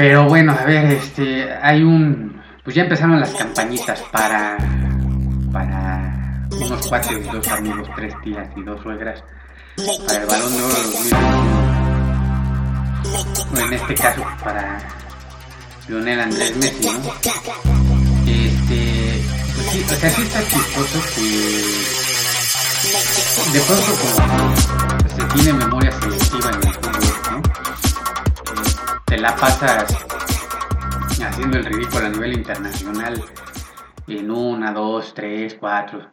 Pero bueno, a ver, este, hay un, pues ya empezaron las campañitas para, para unos cuates, dos amigos, tres tías y dos suegras, para el Balón de Oro 2021. En este caso, para Lionel Andrés Messi, ¿no? Este, pues sí, o sea, está chistoso que de pronto como se tiene memoria selectiva en el fútbol, la pasas haciendo el ridículo a nivel internacional en una, dos, tres, cuatro,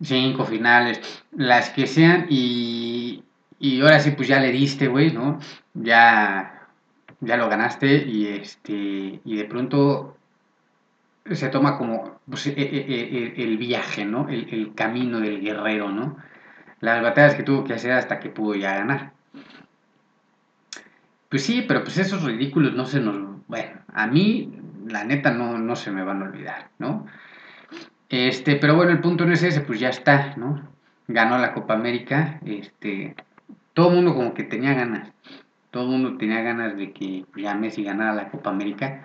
cinco finales, las que sean, y, y ahora sí, pues ya le diste, güey, ¿no? Ya, ya lo ganaste y este, y de pronto se toma como pues, e, e, e, el viaje, ¿no? El, el, camino del guerrero, ¿no? Las batallas que tuvo que hacer hasta que pudo ya ganar. Pues sí, pero pues esos ridículos no se nos... Bueno, a mí, la neta, no, no se me van a olvidar, ¿no? Este, pero bueno, el punto no es ese, pues ya está, ¿no? Ganó la Copa América, este... Todo el mundo como que tenía ganas. Todo el mundo tenía ganas de que ya Messi ganara la Copa América.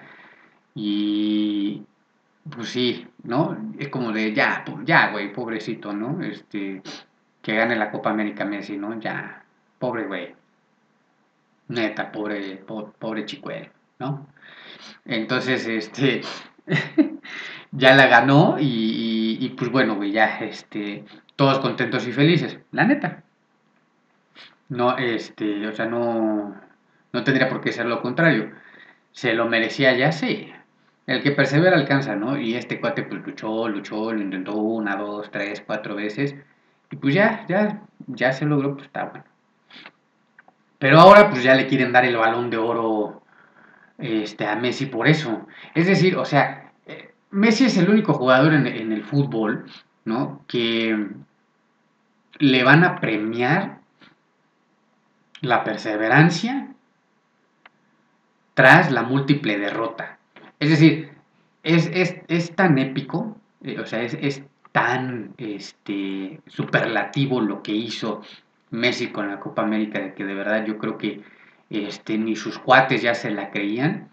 Y, pues sí, ¿no? Es como de ya, ya, güey, pobrecito, ¿no? Este, que gane la Copa América Messi, ¿no? Ya, pobre güey. Neta, pobre, pobre, chicuel, ¿no? Entonces, este, ya la ganó y, y, pues bueno, güey, ya, este, todos contentos y felices, la neta. No, este, o sea, no, no tendría por qué ser lo contrario. Se lo merecía ya, sí, el que persevera alcanza, ¿no? Y este cuate pues luchó, luchó, lo intentó una, dos, tres, cuatro veces. Y pues ya, ya, ya se logró, pues está bueno. Pero ahora pues ya le quieren dar el balón de oro este, a Messi por eso. Es decir, o sea, eh, Messi es el único jugador en, el fútbol, ¿no? Que le van a premiar la perseverancia tras la múltiple derrota. Es decir, es, tan épico, eh, o sea, es, tan este, superlativo lo que hizo Messi con la Copa América, de que de verdad yo creo que este, ni sus cuates ya se la creían,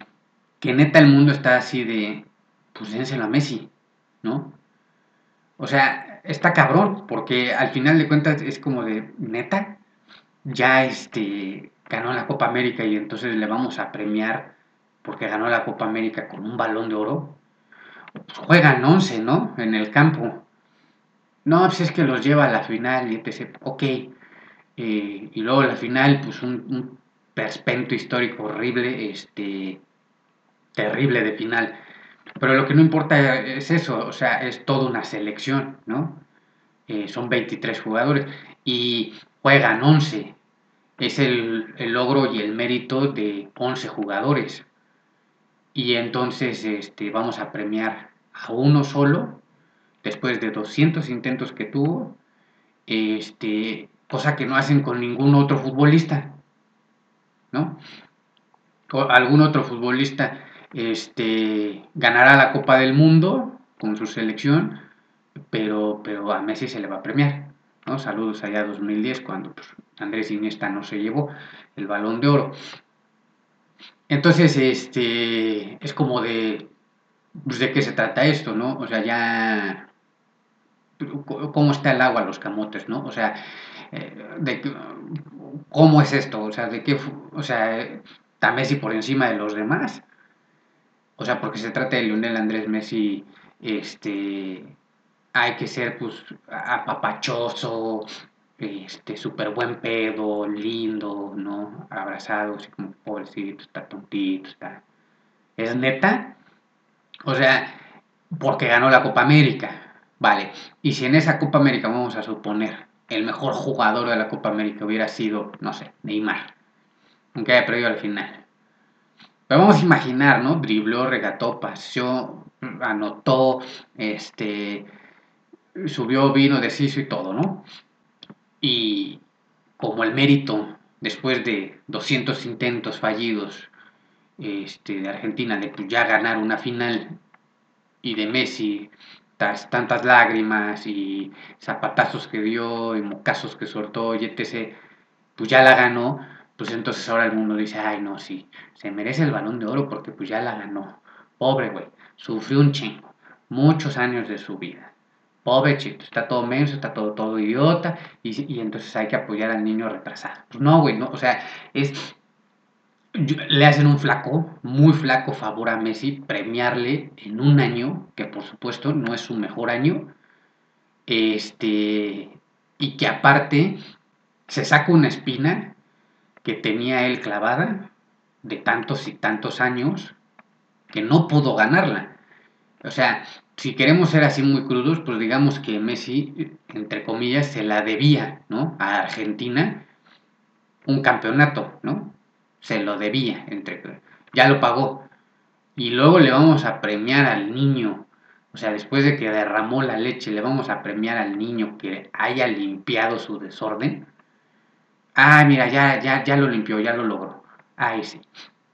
que neta el mundo está así de, pues dénselo a Messi, ¿no? O sea, está cabrón, porque al final de cuentas es como de, neta, ya este, ganó la Copa América y entonces le vamos a premiar porque ganó la Copa América con un balón de oro, pues juegan 11, ¿no? En el campo. No, pues es que los lleva a la final y etc. Ok. Eh, y luego la final, pues un, perspento histórico horrible, este, terrible de final. Pero lo que no importa es eso, o sea, es toda una selección, ¿no? Eh, son 23 jugadores y juegan 11. Es el, el, logro y el mérito de 11 jugadores y entonces este, vamos a premiar a uno solo después de 200 intentos que tuvo, este, cosa que no hacen con ningún otro futbolista, ¿no? Algún otro futbolista este, ganará la Copa del Mundo con su selección, pero, pero a Messi se le va a premiar, ¿no? Saludos allá 2010 cuando pues, Andrés Iniesta no se llevó el balón de oro. Entonces, este, es como de, pues, de qué se trata esto, ¿no? O sea, ya, cómo está el agua los camotes, ¿no? O sea, de, cómo es esto, o sea, de qué, o sea, está Messi por encima de los demás. O sea, porque se trata de Lionel Andrés Messi, este, hay que ser, pues, apapachoso, este, súper buen pedo, lindo, ¿no? Abrazado, así como pobrecito, está tontito, está... ¿Es neta? O sea, porque ganó la Copa América, vale. Y si en esa Copa América, vamos a suponer, el mejor jugador de la Copa América hubiera sido, no sé, Neymar, aunque haya perdido al final. Pero vamos a imaginar, ¿no? Dribló, regató, paseó, anotó, este, subió, vino, deshizo y todo, ¿no? Y como el mérito, después de 200 intentos fallidos este, de Argentina, de ya ganar una final, y de Messi, tantas lágrimas y zapatazos que dio y mocazos que soltó y etc., pues ya la ganó, pues entonces ahora el mundo dice, ay, no, sí, se merece el balón de oro porque pues ya la ganó. Pobre güey, sufrió un chingo, muchos años de su vida. Pobre chico, está todo menso, está todo, todo idiota, y, y entonces hay que apoyar al niño retrasado. Pues no, güey, no, o sea, es le hacen un flaco, muy flaco favor a Messi premiarle en un año, que por supuesto no es su mejor año, este, y que aparte se saca una espina que tenía él clavada de tantos y tantos años que no pudo ganarla. O sea, si queremos ser así muy crudos, pues digamos que Messi, entre comillas, se la debía, ¿no? A Argentina un campeonato, ¿no? Se lo debía, entre, ya lo pagó. Y luego le vamos a premiar al niño, o sea, después de que derramó la leche, le vamos a premiar al niño que haya limpiado su desorden. Ah, mira, ya, ya, ya lo limpió, ya lo logró. Ahí sí.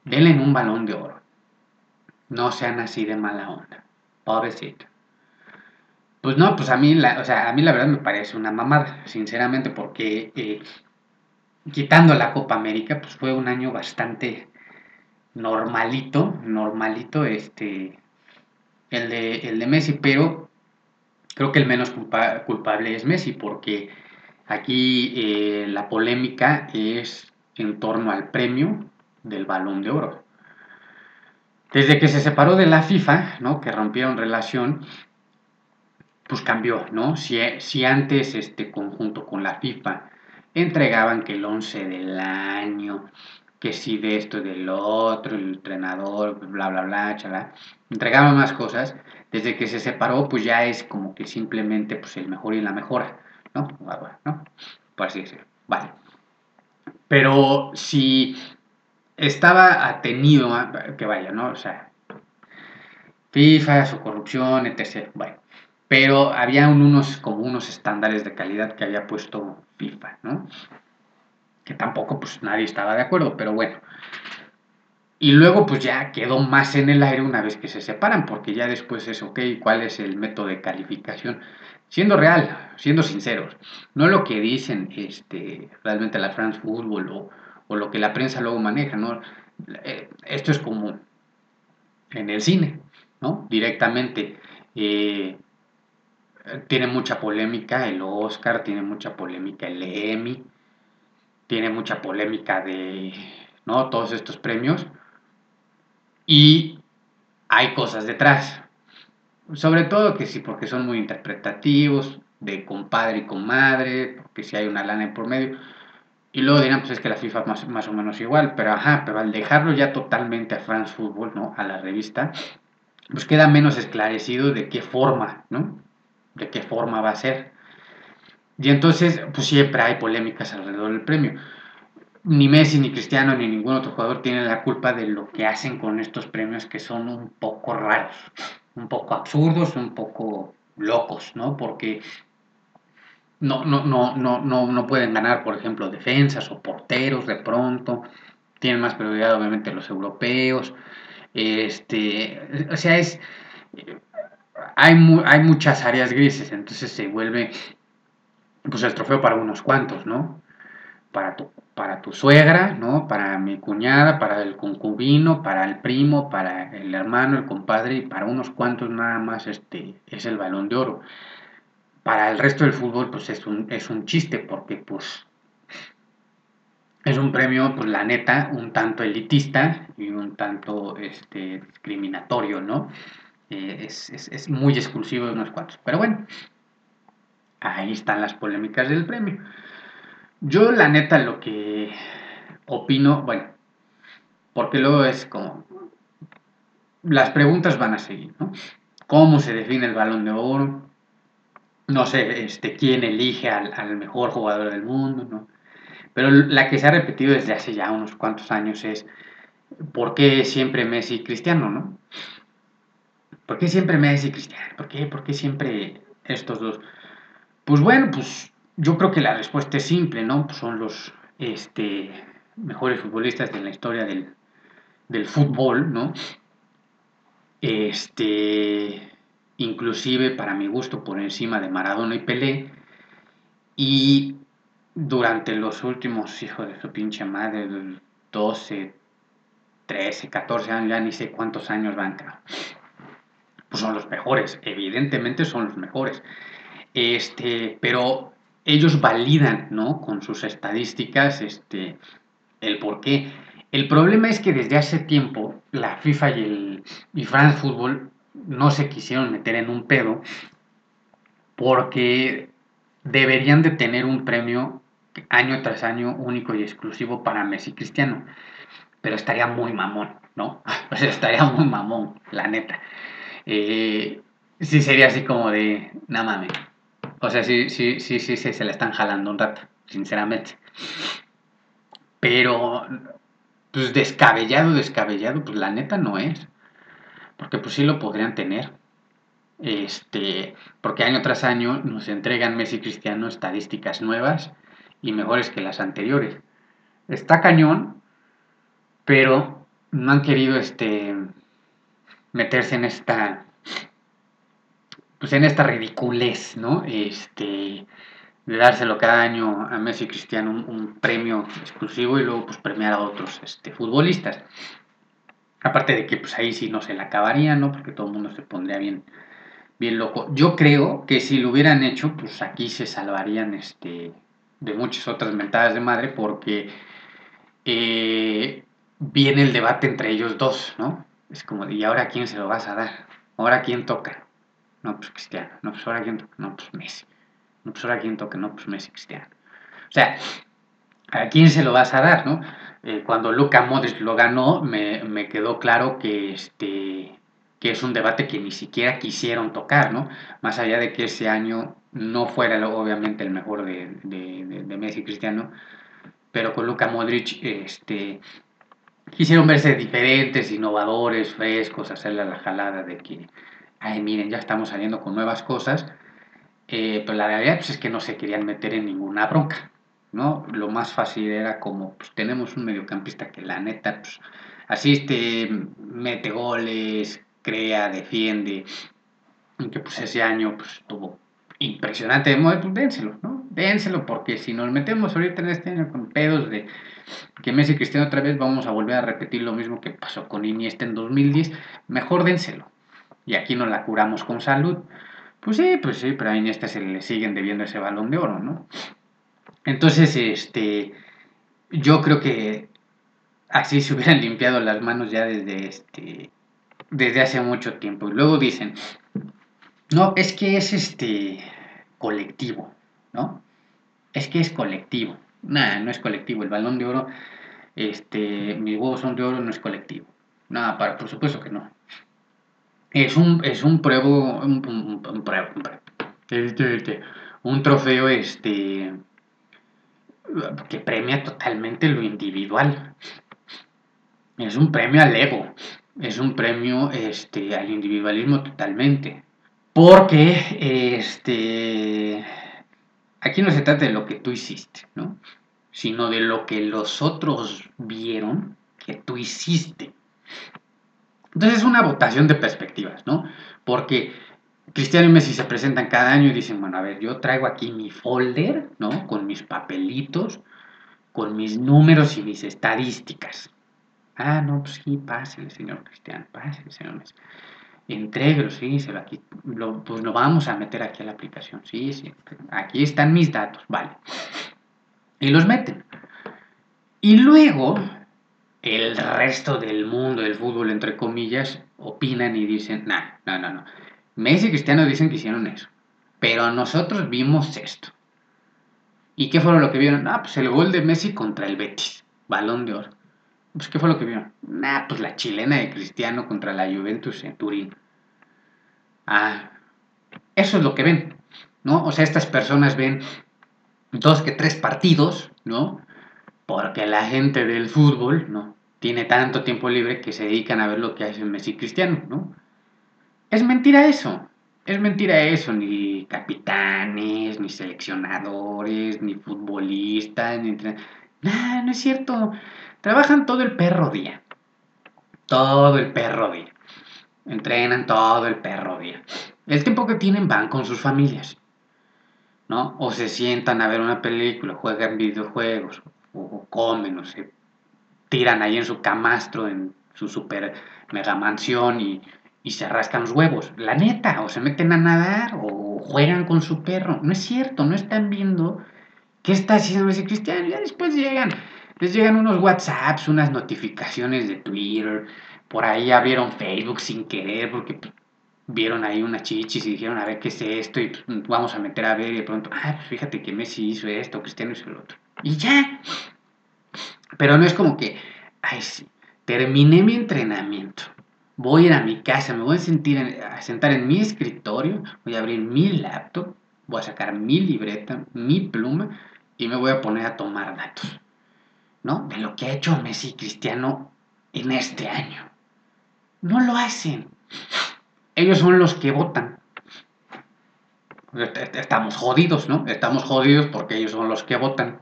Denle un balón de oro. No sean así de mala onda. Pobrecito. Pues no, pues a mí, la, o sea, a mí la verdad me parece una mamada, sinceramente, porque eh, quitando la Copa América, pues fue un año bastante normalito, normalito este, el de, el de Messi, pero creo que el menos culpable es Messi, porque aquí eh, la polémica es en torno al premio del balón de oro. Desde que se separó de la FIFA, ¿no? que rompieron relación, pues cambió, ¿no? Si, si antes este conjunto con la FIFA entregaban que el 11 del año, que si de esto y del otro, el entrenador, bla, bla, bla, chala. Entregaban más cosas. Desde que se separó, pues ya es como que simplemente pues, el mejor y la mejora, ¿no? Ah, ¿no? Por así decirlo. Vale. Pero si estaba atenido, que vaya, ¿no? O sea, FIFA, su corrupción, etc. Bueno, pero había unos como unos estándares de calidad que había puesto FIFA, ¿no? Que tampoco pues nadie estaba de acuerdo, pero bueno. Y luego pues ya quedó más en el aire una vez que se separan, porque ya después es, ok, ¿cuál es el método de calificación? Siendo real, siendo sinceros, no lo que dicen este, realmente la France Football o, o lo que la prensa luego maneja, ¿no? Eh, esto es como en el cine, ¿no? Directamente. Eh, tiene mucha polémica el Oscar, tiene mucha polémica el Emmy, tiene mucha polémica de ¿no? todos estos premios y hay cosas detrás. Sobre todo que sí, porque son muy interpretativos, de compadre y comadre, porque si hay una lana por medio. Y luego dirán, pues es que la FIFA más, más o menos igual, pero ajá, pero al dejarlo ya totalmente a France Football, ¿no? A la revista, pues queda menos esclarecido de qué forma, ¿no? De qué forma va a ser. Y entonces, pues siempre hay polémicas alrededor del premio. Ni Messi, ni Cristiano, ni ningún otro jugador tiene la culpa de lo que hacen con estos premios que son un poco raros, un poco absurdos, un poco locos, ¿no? Porque no, no, no, no, no, no pueden ganar, por ejemplo, defensas o porteros de pronto. Tienen más prioridad, obviamente, los europeos. Este, o sea, es hay, hay muchas áreas grises, entonces se vuelve pues el trofeo para unos cuantos, ¿no? Para tu, para tu suegra, ¿no? Para mi cuñada, para el concubino, para el primo, para el hermano, el compadre, y para unos cuantos nada más este, es el balón de oro. Para el resto del fútbol, pues es un, es un chiste, porque pues es un premio, pues la neta, un tanto elitista y un tanto este, discriminatorio, ¿no? Eh, es, muy exclusivo de unos cuantos. Pero bueno, ahí están las polémicas del premio. Yo la neta lo que opino, bueno, porque luego es como, las preguntas van a seguir, ¿no? ¿Cómo se define el balón de oro? No sé, este, quién elige al, al mejor jugador del mundo, ¿no? Pero la que se ha repetido desde hace ya unos cuantos años es, ¿por qué siempre Messi Cristiano, no? ¿Por qué siempre Messi y Cristiano? ¿Por qué? ¿Por qué siempre estos dos? Pues bueno, pues yo creo que la respuesta es simple, ¿no? Pues son los este, mejores futbolistas de la historia del, del fútbol, ¿no? Este, inclusive para mi gusto por encima de Maradona y Pelé. Y durante los últimos, hijos de su pinche madre, 12, 13, 14 años, ya ni sé cuántos años van, pues son los mejores, evidentemente son los mejores. Este, pero ellos validan, ¿no? Con sus estadísticas, este, el por qué. El problema es que desde hace tiempo la FIFA y el y France Football no se quisieron meter en un pedo porque deberían de tener un premio año tras año único y exclusivo para Messi Cristiano. Pero estaría muy mamón, ¿no? Sea, estaría muy mamón, la neta. Eh, sí sería así como de, nada mames. O sea, sí, sí, sí, sí, sí, se la están jalando un rato, sinceramente. Pero, pues descabellado, descabellado, pues la neta no es. Porque pues sí lo podrían tener. Este, porque año tras año nos entregan Messi Cristiano estadísticas nuevas y mejores que las anteriores. Está cañón, pero no han querido este meterse en esta pues en esta ridiculez, ¿no? Este de dárselo cada año a Messi Cristiano un, premio exclusivo y luego pues premiar a otros este, futbolistas. Aparte de que pues ahí sí no se la acabaría, ¿no? Porque todo el mundo se pondría bien, bien loco. Yo creo que si lo hubieran hecho, pues aquí se salvarían este, de muchas otras mentadas de madre porque eh, viene el debate entre ellos dos, ¿no? Es como, ¿y ahora quién se lo vas a dar? ¿Ahora quién toca? No, pues Cristiano. No, pues ahora quién toca? No, pues Messi. No, pues ahora quién toca? No, pues Messi Cristiano. O sea, ¿a quién se lo vas a dar, no? Eh, cuando Luca Modric lo ganó, me, me, quedó claro que, este, que es un debate que ni siquiera quisieron tocar, ¿no? Más allá de que ese año no fuera obviamente el mejor de, de, de Messi Cristiano, pero con Luka Modric este, quisieron verse diferentes, innovadores, frescos, hacerle la jalada de que, ay, miren, ya estamos saliendo con nuevas cosas, eh, pero la realidad pues, es que no se querían meter en ninguna bronca, ¿no? Lo más fácil era como, pues tenemos un mediocampista que la neta, pues, asiste, mete goles, crea, defiende, que pues ese año pues tuvo impresionante, pues dénselo, ¿no? Dénselo, porque si nos metemos ahorita en este año con pedos de que Messi y Cristiano otra vez vamos a volver a repetir lo mismo que pasó con Iniesta en 2010, mejor dénselo. Y aquí nos la curamos con salud. Pues sí, pues sí, pero a Iniesta se le siguen debiendo ese balón de oro, ¿no? Entonces, este, yo creo que así se hubieran limpiado las manos ya desde este, desde hace mucho tiempo. Y luego dicen, no, es que es este colectivo, ¿no? Es que es colectivo. Nada, no es colectivo. El balón de oro, este, mis huevos son de oro, no es colectivo. Nada, para, por supuesto que no. Es un, es un pruebo, un, un, un, un trofeo, este, que premia totalmente lo individual. Es un premio al ego. Es un premio este, al individualismo totalmente. Porque este, aquí no se trata de lo que tú hiciste, ¿no? Sino de lo que los otros vieron que tú hiciste. Entonces es una votación de perspectivas, ¿no? Porque Cristiano y Messi se presentan cada año y dicen, bueno, a ver, yo traigo aquí mi folder, ¿no? Con mis papelitos, con mis números y mis estadísticas. Ah, no, pues sí, pásele, señor Cristiano, pásele, señor Messi entreguelo, sí, se lo, aquí, lo, pues lo vamos a meter aquí a la aplicación, sí, sí, aquí están mis datos, vale. Y los meten. Y luego el resto del mundo del fútbol, entre comillas, opinan y dicen, no, no, no, no. Messi y Cristiano dicen que hicieron eso, pero nosotros vimos esto. ¿Y qué fue lo que vieron? Ah, pues el gol de Messi contra el Betis, balón de oro. Pues, ¿qué fue lo que vieron? Nah, pues la chilena de Cristiano contra la Juventus en Turín. Ah, eso es lo que ven, ¿no? O sea, estas personas ven dos que tres partidos, ¿no? Porque la gente del fútbol, ¿no? Tiene tanto tiempo libre que se dedican a ver lo que hace Messi Cristiano, ¿no? Es mentira eso. Es mentira eso, ni capitanes, ni seleccionadores, ni futbolistas, ni... Nah, no es cierto. Trabajan todo el perro día. Todo el perro día. Entrenan todo el perro día. El tiempo que tienen van con sus familias. ¿no? O se sientan a ver una película, juegan videojuegos, o comen, o se tiran ahí en su camastro, en su super mega mansión y, y se rascan los huevos. La neta, o se meten a nadar, o juegan con su perro. No es cierto, no están viendo qué está haciendo ese cristiano. Ya después llegan, les llegan unos WhatsApps, unas notificaciones de Twitter, por ahí abrieron Facebook sin querer, porque vieron ahí una chichis y dijeron, a ver qué es esto, y pues, vamos a meter a ver, y de pronto, ah, pues fíjate que Messi hizo esto, Cristiano hizo el otro. Y ya. Pero no es como que, ay, sí, terminé mi entrenamiento, voy a ir a mi casa, me voy a, sentir a sentar en mi escritorio, voy a abrir mi laptop, voy a sacar mi libreta, mi pluma, y me voy a poner a tomar datos, ¿no? De lo que ha hecho Messi Cristiano en este año. No lo hacen ellos son los que votan. Estamos jodidos, ¿no? Estamos jodidos porque ellos son los que votan.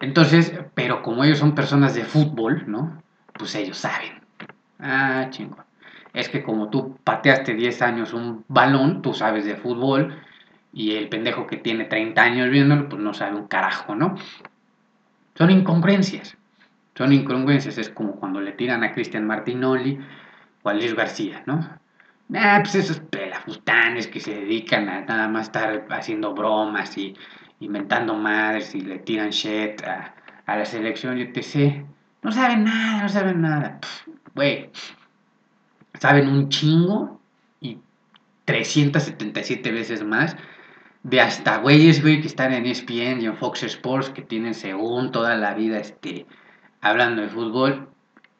Entonces, pero como ellos son personas de fútbol, ¿no? Pues ellos saben. Ah, chingo. Es que como tú pateaste 10 años un balón, tú sabes de fútbol, y el pendejo que tiene 30 años viéndolo, pues no sabe un carajo, ¿no? Son incongruencias. Son incongruencias. Es como cuando le tiran a Cristian Martinoli o a Luis García, ¿no? Ah, pues esos pelafutanes que se dedican a nada más estar haciendo bromas y inventando madres y le tiran shit a, la selección y etc. No saben nada, no saben nada. Güey, saben un chingo y 377 veces más de hasta güeyes, güey, que están en ESPN y en Fox Sports que tienen según toda la vida este, hablando de fútbol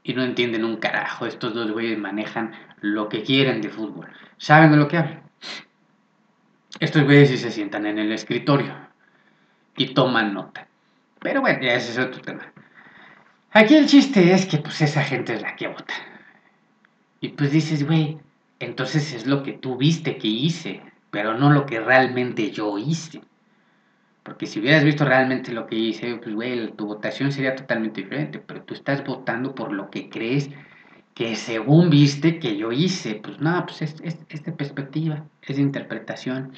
y no entienden un carajo. Estos dos güeyes manejan lo que quieren de fútbol. Saben de lo que hablan. Estos güeyes sí se sientan en el escritorio y toman nota. Pero bueno, ya ese es otro tema. Aquí el chiste es que pues esa gente es la que vota. Y pues dices, güey, entonces es lo que tú viste que hice, pero no lo que realmente yo hice. Porque si hubieras visto realmente lo que hice, pues güey, tu votación sería totalmente diferente, pero tú estás votando por lo que crees que según viste que yo hice, pues no, pues es, de perspectiva, es de interpretación.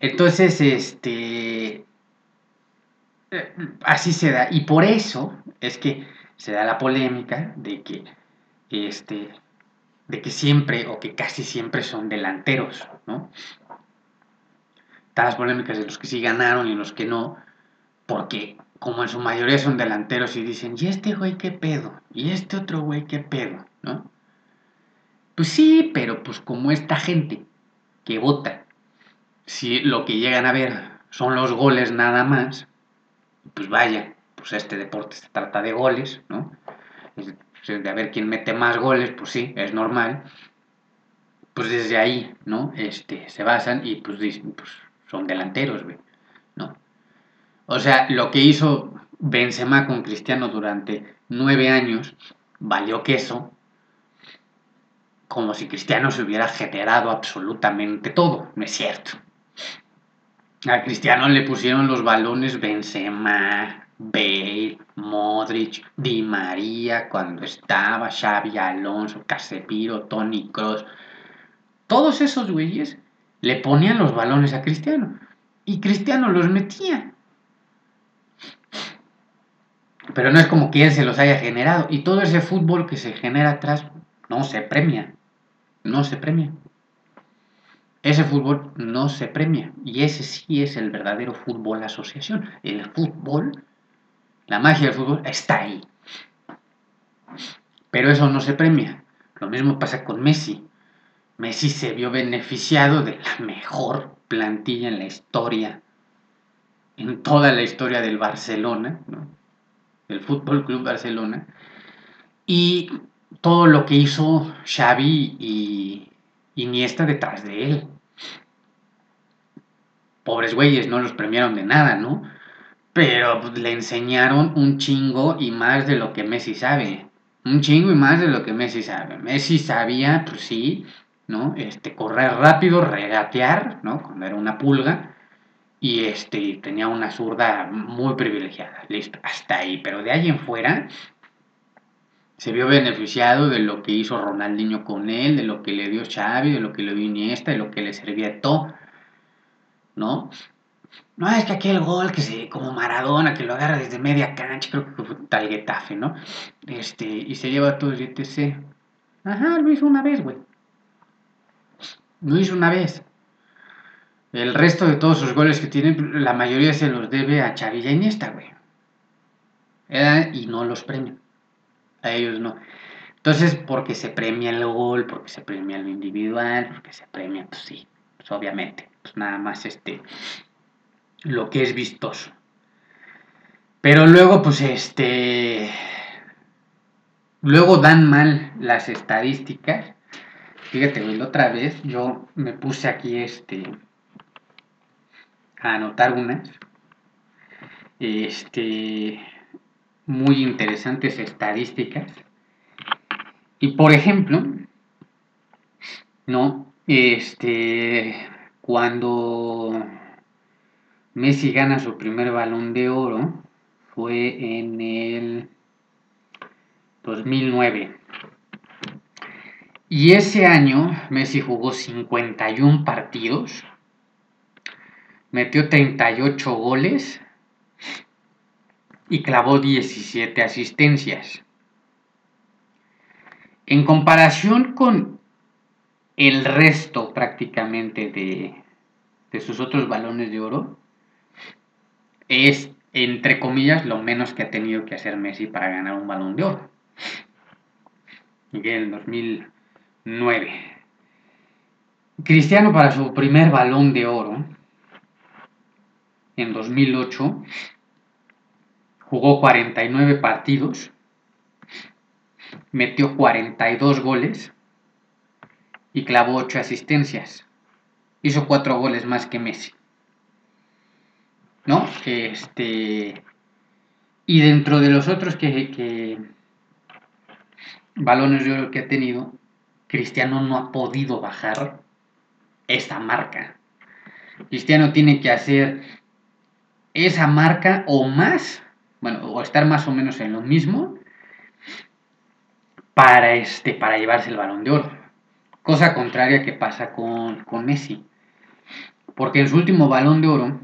Entonces, este, eh, así se da, y por eso es que se da la polémica de que, este, de que siempre o que casi siempre son delanteros, ¿no? Las polémicas de los que sí ganaron y los que no, porque como en su mayoría son delanteros y dicen, ¿y este güey qué pedo? ¿Y este otro güey qué pedo? ¿No? Pues sí, pero pues como esta gente que vota, si lo que llegan a ver son los goles nada más, pues vaya, pues este deporte se trata de goles, ¿no? De a ver quién mete más goles, pues sí, es normal. Pues desde ahí, ¿no? Este, se basan y pues dicen, pues son delanteros, güey, ¿no? O sea, lo que hizo Benzema con Cristiano durante nueve años valió queso, como si Cristiano se hubiera generado absolutamente todo, no es cierto. A Cristiano le pusieron los balones Benzema, Bale, Modric, Di María cuando estaba, Xavi Alonso, Casemiro, Tony Cross. Todos esos güeyes le ponían los balones a Cristiano y Cristiano los metía. Pero no es como él se los haya generado. Y todo ese fútbol que se genera atrás no se premia. No se premia. Ese fútbol no se premia. Y ese sí es el verdadero fútbol asociación. El fútbol, la magia del fútbol está ahí. Pero eso no se premia. Lo mismo pasa con Messi. Messi se vio beneficiado de la mejor plantilla en la historia, en toda la historia del Barcelona, ¿no? el Fútbol Club Barcelona, y todo lo que hizo Xavi y Iniesta detrás de él. Pobres güeyes, no los premiaron de nada, ¿no? Pero pues, le enseñaron un chingo y más de lo que Messi sabe. Un chingo y más de lo que Messi sabe. Messi sabía, pues sí, ¿no? Este, correr rápido, regatear, ¿no? Cuando era una pulga y este tenía una zurda muy privilegiada. Listo, hasta ahí. Pero de ahí en fuera se vio beneficiado de lo que hizo Ronaldinho con él, de lo que le dio Xavi, de lo que le dio Iniesta, de lo que le servía todo. ¿no? No, es que aquel gol que se, como Maradona, que lo agarra desde media cancha, creo que fue tal Getafe, ¿no? Este, y se lleva todo el etc. Ajá, lo hizo una vez, güey. Lo hizo una vez. El resto de todos sus goles que tienen, la mayoría se los debe a Chavilla y Iniesta, güey. y no los premian. A ellos no. Entonces, porque se premia el gol, porque se premia lo individual, porque se premia, pues sí, pues obviamente, pues nada más este, lo que es vistoso. Pero luego, pues este, luego dan mal las estadísticas. Fíjate, güey, la otra vez yo me puse aquí este, a anotar unas, este, muy interesantes estadísticas. Y por ejemplo, ¿no? Este, cuando Messi gana su primer balón de oro, fue en el 2009. Y ese año Messi jugó 51 partidos metió 38 goles y clavó 17 asistencias. En comparación con el resto prácticamente de, de sus otros balones de oro, es, entre comillas, lo menos que ha tenido que hacer Messi para ganar un balón de oro. Y en el 2009. Cristiano para su primer balón de oro en 2008 jugó 49 partidos, metió 42 goles y clavó 8 asistencias. Hizo 4 goles más que Messi. ¿No? Este. Y dentro de los otros que, que balones de oro que ha tenido, Cristiano no ha podido bajar esa marca. Cristiano tiene que hacer esa marca o más, bueno, o estar más o menos en lo mismo para, este, para llevarse el balón de oro. Cosa contraria que pasa con, con Messi. Porque en su último balón de oro,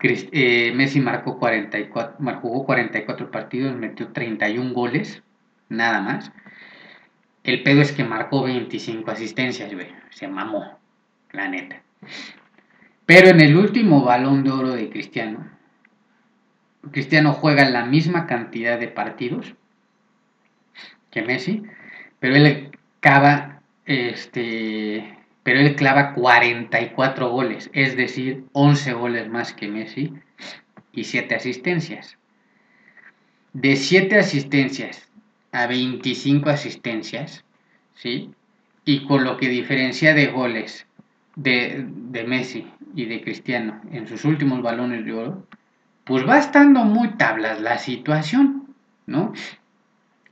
eh, Messi marcó 44, jugó 44 partidos, metió 31 goles, nada más. El pedo es que marcó 25 asistencias, güey. Se mamó, la neta. Pero en el último balón de oro de Cristiano, Cristiano juega la misma cantidad de partidos que Messi, pero él clava, este, pero él clava 44 goles, es decir, 11 goles más que Messi y 7 asistencias. De 7 asistencias a 25 asistencias, ¿sí? Y con lo que diferencia de goles de, de Messi y de Cristiano en sus últimos balones de oro, pues va estando muy tablas la situación, ¿no?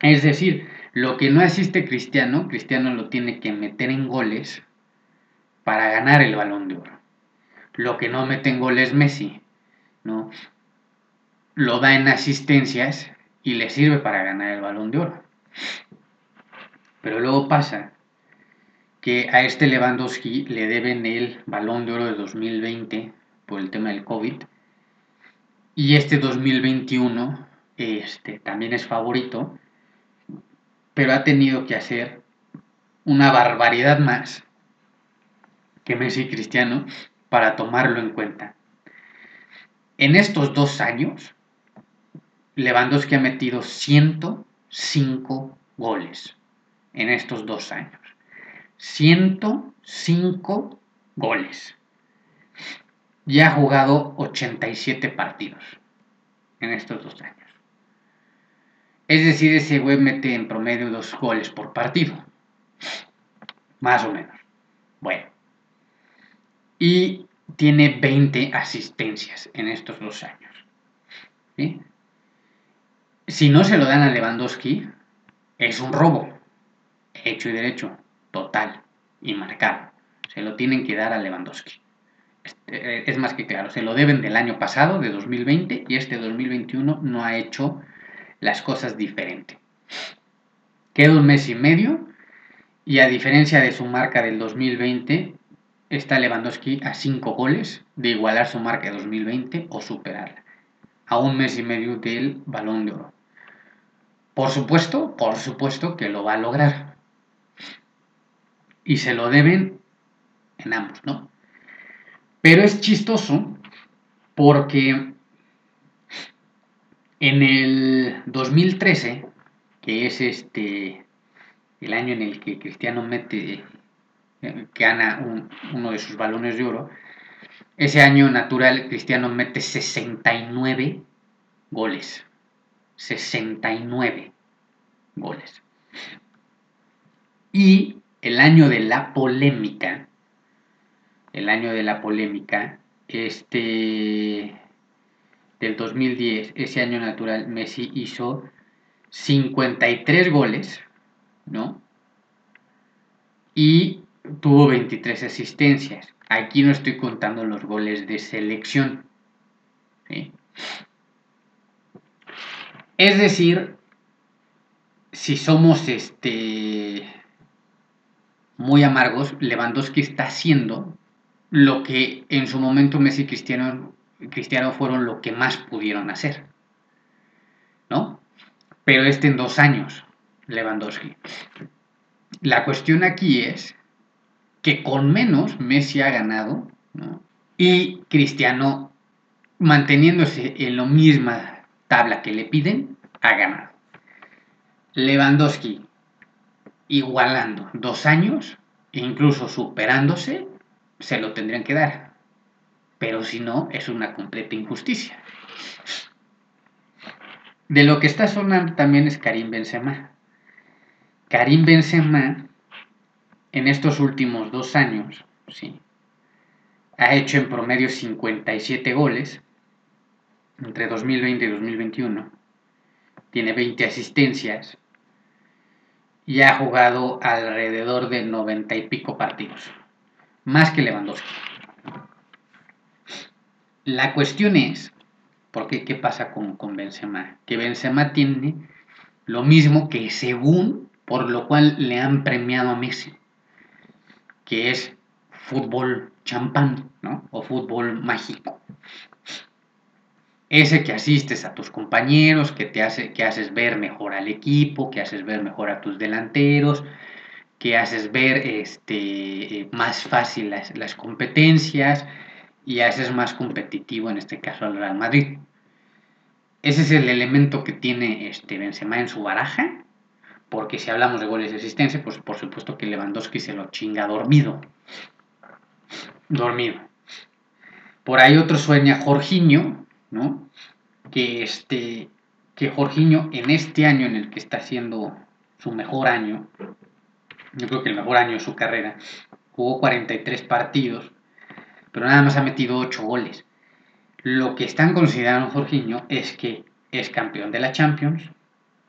Es decir, lo que no asiste Cristiano, Cristiano lo tiene que meter en goles para ganar el balón de oro. Lo que no mete en goles Messi, ¿no? Lo da en asistencias y le sirve para ganar el balón de oro. Pero luego pasa que a este Lewandowski le deben el balón de oro de 2020 por el tema del COVID. Y este 2021 este, también es favorito, pero ha tenido que hacer una barbaridad más que Messi y Cristiano para tomarlo en cuenta. En estos dos años, Lewandowski ha metido 105 goles en estos dos años. 105 goles. Y ha jugado 87 partidos en estos dos años. Es decir, ese güey mete en promedio dos goles por partido. Más o menos. Bueno. Y tiene 20 asistencias en estos dos años. Si no se lo dan a Lewandowski, es un robo. Hecho y derecho total y marcado. Se lo tienen que dar a Lewandowski. Eh, es más que claro, se lo deben del año pasado, de 2020, y este 2021 no ha hecho las cosas diferente. Queda un mes y medio, y a diferencia de su marca del 2020, está Lewandowski a 5 goles de igualar su marca de 2020 o superarla. A un mes y medio del balón de oro. Por supuesto, por supuesto que lo va a lograr. Y se lo deben en ambos, ¿no? Pero es chistoso porque en el 2013, que es este el año en el que Cristiano mete que gana uno de sus balones de oro, ese año natural Cristiano mete 69 goles. 69 goles. Y el año de la polémica, el año de la polémica, este del 2010, ese año natural, Messi hizo 53 goles, ¿no? Y tuvo 23 asistencias. Aquí no estoy contando los goles de selección. Es decir, si somos este muy amargos, Lewandowski está haciendo lo que en su momento Messi y Cristiano, Cristiano fueron lo que más pudieron hacer. ¿No? Pero este en dos años, Lewandowski. La cuestión aquí es que con menos Messi ha ganado y Cristiano manteniéndose en la misma tabla que le piden, ha ganado. Lewandowski igualando dos años e incluso superándose, se lo tendrían que dar. Pero si no, es una completa injusticia. De lo que está sonando también es Karim Benzema. Karim Benzema en estos últimos dos años, ¿sí? ha hecho en promedio 57 goles entre 2020 y 2021, tiene 20 asistencias y ha jugado alrededor de 90 y pico partidos, más que Lewandowski. La cuestión es, ¿por qué? ¿Qué pasa con, con Benzema? Que Benzema tiene lo mismo que según, por lo cual le han premiado a Messi que es fútbol champán, ¿no? O fútbol mágico. Ese que asistes a tus compañeros, que te hace, que haces ver mejor al equipo, que haces ver mejor a tus delanteros, que haces ver este, más fácil las, las competencias y haces más competitivo, en este caso, al Real Madrid. Ese es el elemento que tiene este Benzema en su baraja porque si hablamos de goles de asistencia, pues por supuesto que Lewandowski se lo chinga dormido. Dormido. Por ahí otro sueña Jorginho, ¿no? Que este que Jorginho en este año en el que está haciendo su mejor año, yo creo que el mejor año de su carrera, jugó 43 partidos, pero nada más ha metido 8 goles. Lo que están considerando Jorginho es que es campeón de la Champions,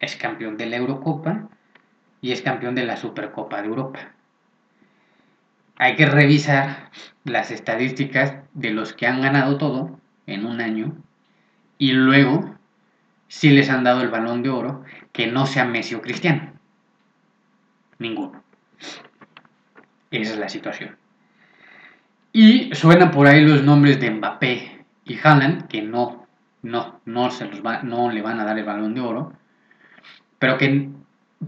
es campeón de la Eurocopa y es campeón de la Supercopa de Europa. Hay que revisar las estadísticas de los que han ganado todo en un año y luego si les han dado el balón de oro que no sea Messi o Cristiano. Ninguno. Esa es la situación. Y suenan por ahí los nombres de Mbappé y Haaland, que no, no, no, se los va, no le van a dar el balón de oro pero que,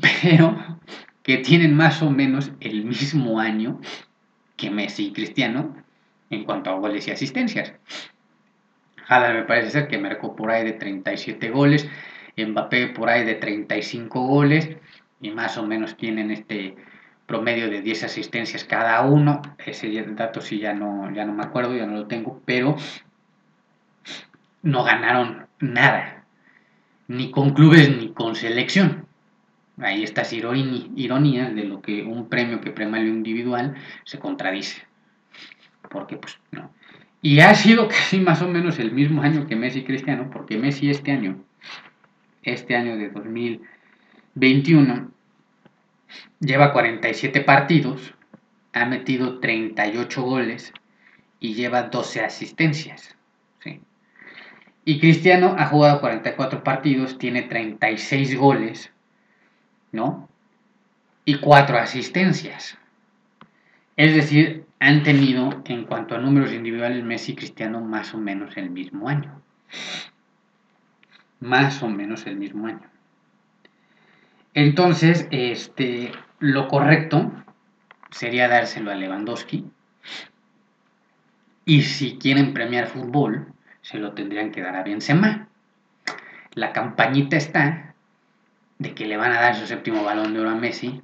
pero que tienen más o menos el mismo año que Messi y Cristiano en cuanto a goles y asistencias. Haaland me parece ser que marcó por ahí de 37 goles, Mbappé por ahí de 35 goles y más o menos tienen este promedio de 10 asistencias cada uno. Ese dato sí ya no, ya no me acuerdo, ya no lo tengo, pero no ganaron nada ni con clubes ni con selección. Ahí estas ironías de lo que un premio que premia lo individual se contradice. Porque, pues, no. Y ha sido casi más o menos el mismo año que Messi Cristiano, porque Messi este año, este año de 2021, lleva 47 partidos, ha metido 38 goles y lleva 12 asistencias. Y Cristiano ha jugado 44 partidos, tiene 36 goles, ¿no? Y 4 asistencias. Es decir, han tenido en cuanto a números individuales Messi y Cristiano más o menos el mismo año. Más o menos el mismo año. Entonces, este, lo correcto sería dárselo a Lewandowski. Y si quieren premiar fútbol, se lo tendrían que dar a Benzema. La campañita está de que le van a dar su séptimo balón de oro a Messi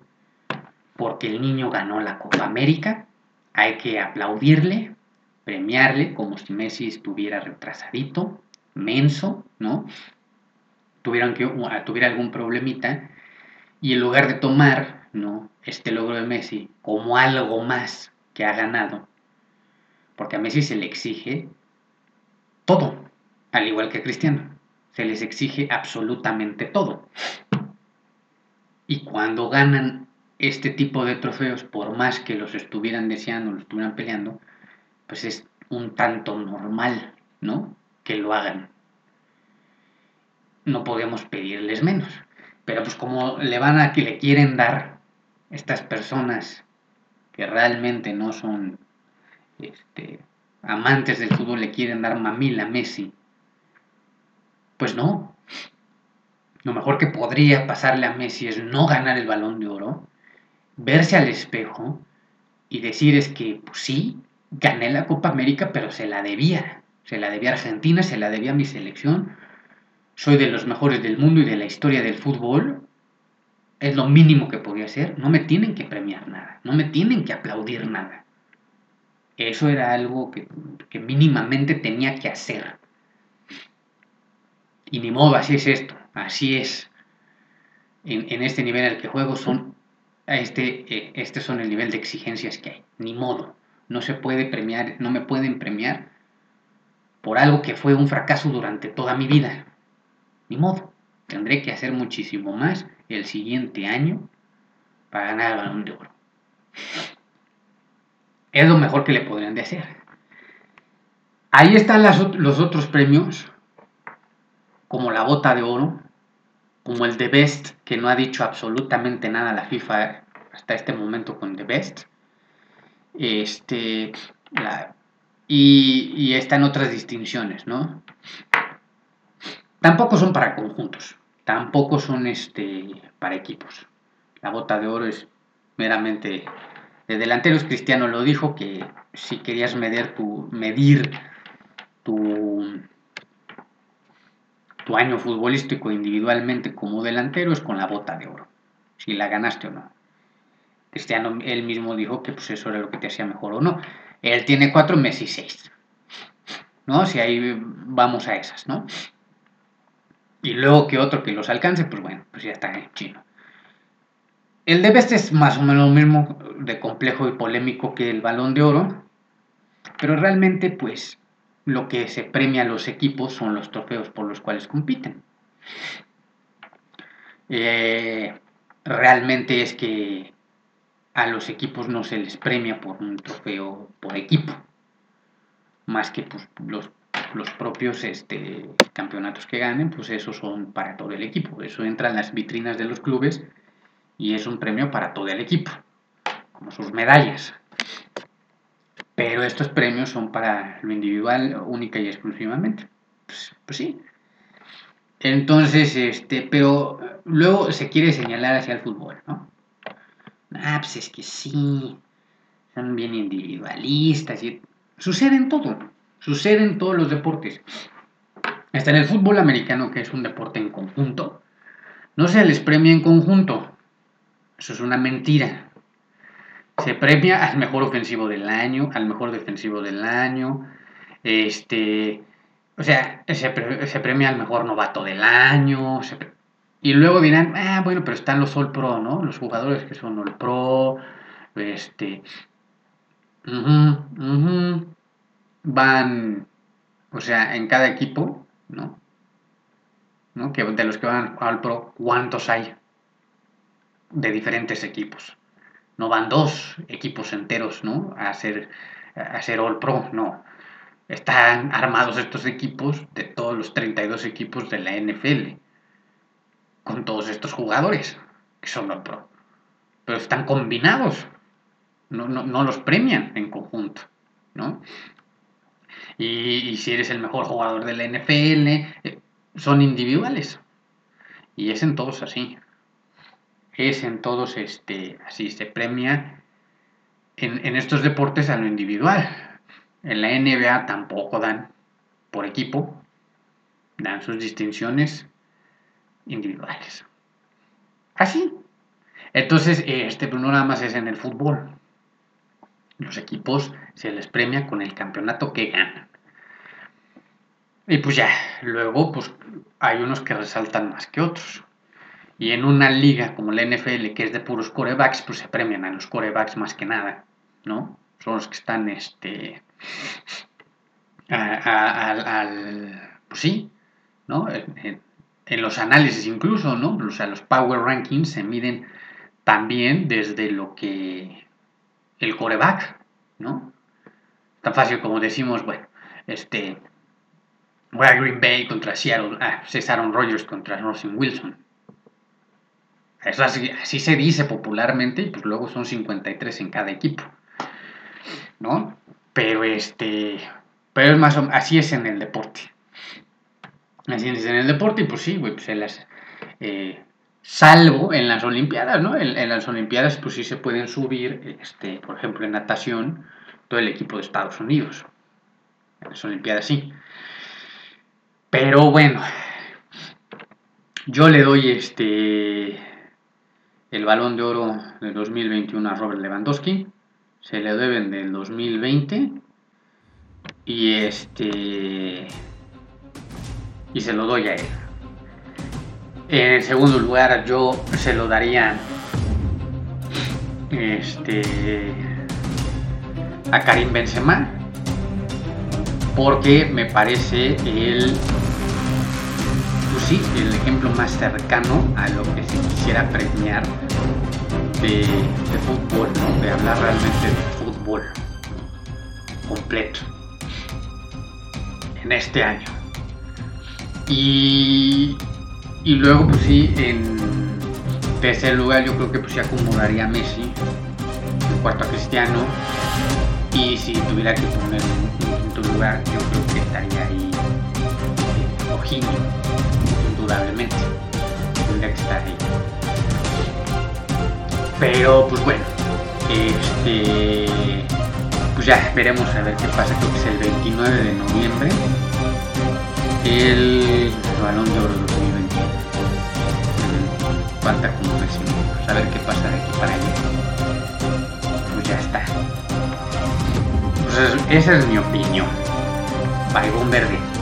porque el niño ganó la Copa América. Hay que aplaudirle, premiarle como si Messi estuviera retrasadito, menso, ¿no? Tuvieron que, tuviera algún problemita y en lugar de tomar, ¿no? Este logro de Messi como algo más que ha ganado, porque a Messi se le exige todo, al igual que Cristiano, se les exige absolutamente todo. Y cuando ganan este tipo de trofeos, por más que los estuvieran deseando, los estuvieran peleando, pues es un tanto normal, ¿no? Que lo hagan. No podemos pedirles menos. Pero pues como le van a que le quieren dar estas personas que realmente no son este, amantes del fútbol, le quieren dar mamila a Messi, pues no. Lo mejor que podría pasarle a Messi es no ganar el balón de oro, verse al espejo y decir es que, pues sí, gané la Copa América, pero se la debía. Se la debía a Argentina, se la debía a mi selección. Soy de los mejores del mundo y de la historia del fútbol. Es lo mínimo que podía hacer. No me tienen que premiar nada. No me tienen que aplaudir nada. Eso era algo que, mínimamente tenía que hacer. Y ni modo, así es esto. Así es. En, este nivel el que juego son este, eh, este son el nivel de exigencias que hay. Ni modo. No se puede premiar, no me pueden premiar por algo que fue un fracaso durante toda mi vida. Ni modo. Tendré que hacer muchísimo más el siguiente año para ganar el balón de oro. Es lo mejor que le podrían de hacer. Ahí están los otros premios, como la bota de oro, como el The Best, que no ha dicho absolutamente nada la FIFA hasta este momento con The Best. Este, y, y están otras distinciones, ¿no? Tampoco son para conjuntos, tampoco son este, para equipos. La bota de oro es meramente de delanteros. Cristiano lo dijo que si querías medir tu, medir tu año futbolístico individualmente como delantero es con la bota de oro, si la ganaste o no. Cristiano él mismo dijo que pues eso era lo que te hacía mejor o no. Él tiene cuatro, Messi seis. ¿No? Si ahí vamos a esas, ¿no? Y luego que otro que los alcance, pues bueno, pues ya está en chino. El de Best es más o menos lo mismo de complejo y polémico que el balón de oro, pero realmente pues lo que se premia a los equipos son los trofeos por los cuales compiten. Eh, realmente es que a los equipos no se les premia por un trofeo por equipo, más que pues, los, los, propios este, campeonatos que ganen, pues esos son para todo el equipo. Eso entra en las vitrinas de los clubes y es un premio para todo el equipo, como sus medallas. Pero estos premios son para lo individual, única y exclusivamente. Pues, pues, sí. Entonces, este, pero luego se quiere señalar hacia el fútbol, ¿no? Ah, pues es que sí, son bien individualistas. Y... Sucede en todo, sucede en todos los deportes. Hasta en el fútbol americano, que es un deporte en conjunto, no se les premia en conjunto. Eso es una mentira. Se premia al mejor ofensivo del año, al mejor defensivo del año, este, o sea, se, premia al mejor novato del año, y luego dirán, ah, bueno, pero están los All Pro, ¿no? Los jugadores que son All Pro, este, van, o sea, en cada equipo, ¿no? ¿no? Que de los que van al Pro, ¿cuántos hay de diferentes equipos? no van dos equipos enteros, ¿no? A ser, a All Pro, no. Están armados estos equipos de todos los 32 equipos de la NFL, con todos estos jugadores que son All Pro. Pero están combinados. no, no, los premian en conjunto, ¿no? Y, si eres el mejor jugador de la NFL, eh, son individuales. Y es en todos así. Es en todos este, así, se premia en, estos deportes a lo individual. En la NBA tampoco dan por equipo, dan sus distinciones individuales. Así. Entonces, este, pues no nada más es en el fútbol. Los equipos se les premia con el campeonato que ganan. Y pues ya, luego pues hay unos que resaltan más que otros. Y en una liga como la NFL, que es de puros corebacks, pues se premian a los corebacks más que nada, ¿no? Son los que están, este, al, pues sí, ¿no? En, los análisis incluso, ¿no? O sea, los power rankings se miden también desde lo que el coreback, ¿no? Tan fácil como decimos, bueno, este, voy a Green Bay contra Seattle, ah, es Aaron Rodgers contra Russell Wilson. Eso así, se dice popularmente y pues luego son 53 en cada equipo, ¿no? Pero este, pero es más o, así es en el deporte. Así es en el deporte y pues sí, pues en las, eh, salvo en las Olimpiadas, ¿no? En, las Olimpiadas pues sí se pueden subir, este, por ejemplo en natación, todo el equipo de Estados Unidos. En las Olimpiadas sí. Pero bueno, yo le doy este el balón de oro de 2021 a Robert Lewandowski. Se le deben del 2020 y este. Y se lo doy a él. En segundo lugar, yo se lo daría. Este. A Karim Benzema. Porque me parece el. Pues sí, el ejemplo más cercano a lo que se quisiera premiar de, fútbol. De hablar realmente de fútbol completo en este año. Y, y luego, pues sí, en tercer lugar yo creo que pues se acomodaría a Messi, en cuarto a Cristiano, y si tuviera que poner en quinto lugar, yo creo que estaría ahí eh, indudablemente, tendría que estar ahí. Pero pues bueno, este pues ya veremos a ver qué pasa, creo que es el 29 de noviembre, el balón de oro 2020. Falta como mes y a ver qué pasa de aquí para allá. Pues ya está. Pues esa es mi opinión. Baigón verde.